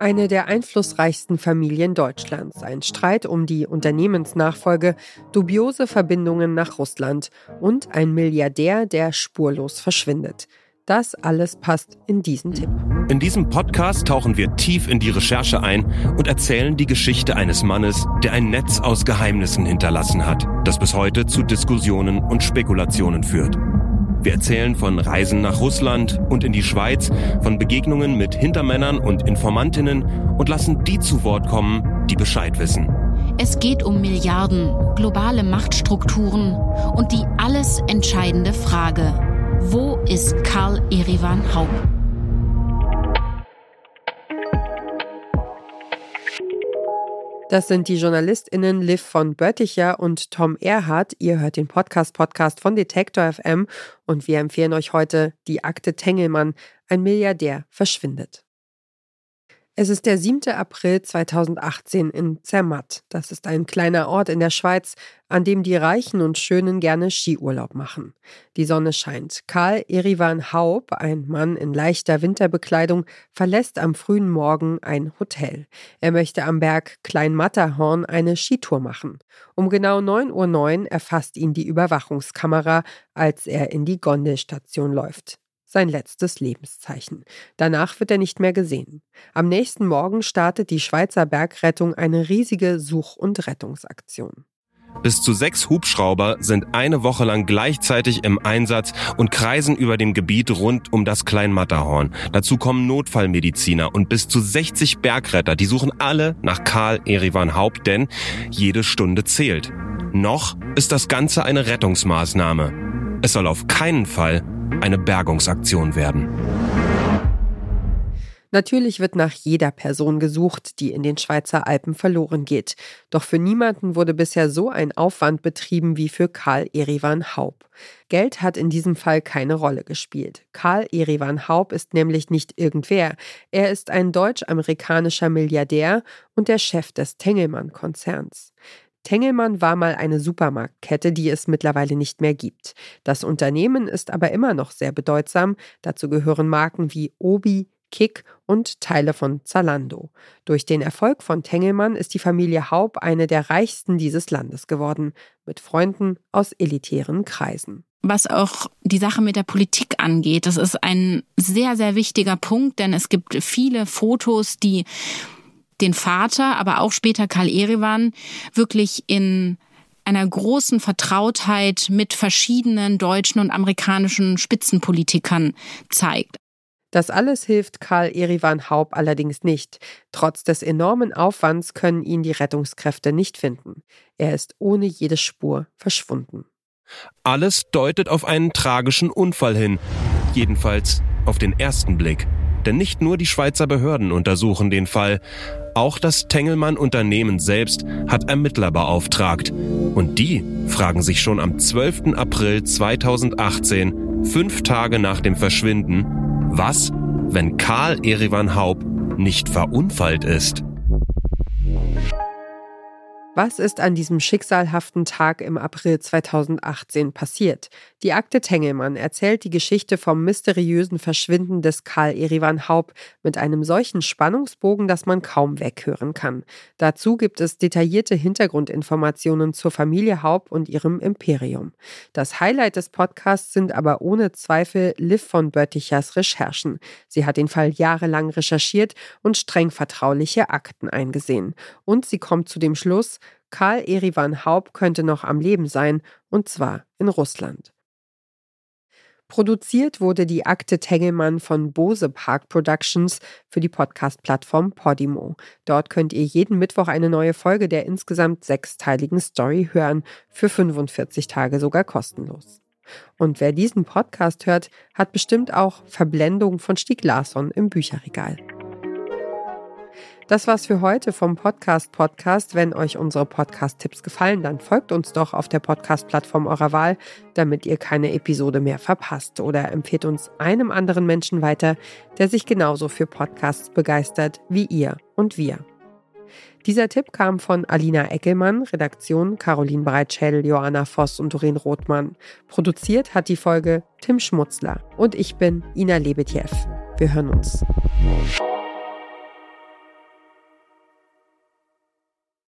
Eine der einflussreichsten Familien Deutschlands, ein Streit um die Unternehmensnachfolge, dubiose Verbindungen nach Russland und ein Milliardär, der spurlos verschwindet. Das alles passt in diesen Tipp. In diesem Podcast tauchen wir tief in die Recherche ein und erzählen die Geschichte eines Mannes, der ein Netz aus Geheimnissen hinterlassen hat, das bis heute zu Diskussionen und Spekulationen führt. Wir erzählen von Reisen nach Russland und in die Schweiz, von Begegnungen mit Hintermännern und Informantinnen und lassen die zu Wort kommen, die Bescheid wissen. Es geht um Milliarden, globale Machtstrukturen und die alles entscheidende Frage. Wo ist Karl Erivan Haupt? Das sind die JournalistInnen Liv von Bötticher und Tom Erhardt. Ihr hört den Podcast-Podcast von Detektor FM und wir empfehlen euch heute die Akte Tengelmann. Ein Milliardär verschwindet. Es ist der 7. April 2018 in Zermatt. Das ist ein kleiner Ort in der Schweiz, an dem die Reichen und Schönen gerne Skiurlaub machen. Die Sonne scheint. Karl Erivan Haub, ein Mann in leichter Winterbekleidung, verlässt am frühen Morgen ein Hotel. Er möchte am Berg Klein Matterhorn eine Skitour machen. Um genau 9.09 Uhr erfasst ihn die Überwachungskamera, als er in die Gondelstation läuft sein letztes Lebenszeichen. Danach wird er nicht mehr gesehen. Am nächsten Morgen startet die Schweizer Bergrettung eine riesige Such- und Rettungsaktion. Bis zu sechs Hubschrauber sind eine Woche lang gleichzeitig im Einsatz und kreisen über dem Gebiet rund um das Kleinmatterhorn. Dazu kommen Notfallmediziner und bis zu 60 Bergretter. Die suchen alle nach Karl Erivan Haupt, denn jede Stunde zählt. Noch ist das Ganze eine Rettungsmaßnahme. Es soll auf keinen Fall eine Bergungsaktion werden. Natürlich wird nach jeder Person gesucht, die in den Schweizer Alpen verloren geht. Doch für niemanden wurde bisher so ein Aufwand betrieben wie für Karl Erivan Haub. Geld hat in diesem Fall keine Rolle gespielt. Karl Erivan Haub ist nämlich nicht irgendwer. Er ist ein deutsch-amerikanischer Milliardär und der Chef des Tengelmann-Konzerns. Tengelmann war mal eine Supermarktkette, die es mittlerweile nicht mehr gibt. Das Unternehmen ist aber immer noch sehr bedeutsam. Dazu gehören Marken wie Obi, Kick und Teile von Zalando. Durch den Erfolg von Tengelmann ist die Familie Haub eine der reichsten dieses Landes geworden, mit Freunden aus elitären Kreisen. Was auch die Sache mit der Politik angeht, das ist ein sehr, sehr wichtiger Punkt, denn es gibt viele Fotos, die den Vater, aber auch später Karl Erivan wirklich in einer großen Vertrautheit mit verschiedenen deutschen und amerikanischen Spitzenpolitikern zeigt. Das alles hilft Karl Erivan Haub allerdings nicht. Trotz des enormen Aufwands können ihn die Rettungskräfte nicht finden. Er ist ohne jede Spur verschwunden. Alles deutet auf einen tragischen Unfall hin. Jedenfalls auf den ersten Blick. Denn nicht nur die Schweizer Behörden untersuchen den Fall. Auch das Tengelmann-Unternehmen selbst hat Ermittler beauftragt. Und die fragen sich schon am 12. April 2018, fünf Tage nach dem Verschwinden, was, wenn Karl Erivan Haub nicht verunfallt ist? Was ist an diesem schicksalhaften Tag im April 2018 passiert? Die Akte Tengelmann erzählt die Geschichte vom mysteriösen Verschwinden des Karl Erivan Haub mit einem solchen Spannungsbogen, dass man kaum weghören kann. Dazu gibt es detaillierte Hintergrundinformationen zur Familie Haub und ihrem Imperium. Das Highlight des Podcasts sind aber ohne Zweifel Liv von Böttichers Recherchen. Sie hat den Fall jahrelang recherchiert und streng vertrauliche Akten eingesehen. Und sie kommt zu dem Schluss, Karl Erivan Haub könnte noch am Leben sein, und zwar in Russland. Produziert wurde die Akte Tengelmann von Bose Park Productions für die Podcast-Plattform Podimo. Dort könnt ihr jeden Mittwoch eine neue Folge der insgesamt sechsteiligen Story hören, für 45 Tage sogar kostenlos. Und wer diesen Podcast hört, hat bestimmt auch Verblendung von Stieg Larsson im Bücherregal. Das war's für heute vom Podcast Podcast. Wenn euch unsere Podcast-Tipps gefallen, dann folgt uns doch auf der Podcast-Plattform eurer Wahl, damit ihr keine Episode mehr verpasst oder empfehlt uns einem anderen Menschen weiter, der sich genauso für Podcasts begeistert wie ihr und wir. Dieser Tipp kam von Alina Eckelmann, Redaktion Caroline Breitschädel, Joanna Voss und Doreen Rothmann. Produziert hat die Folge Tim Schmutzler und ich bin Ina Lebetjew. Wir hören uns.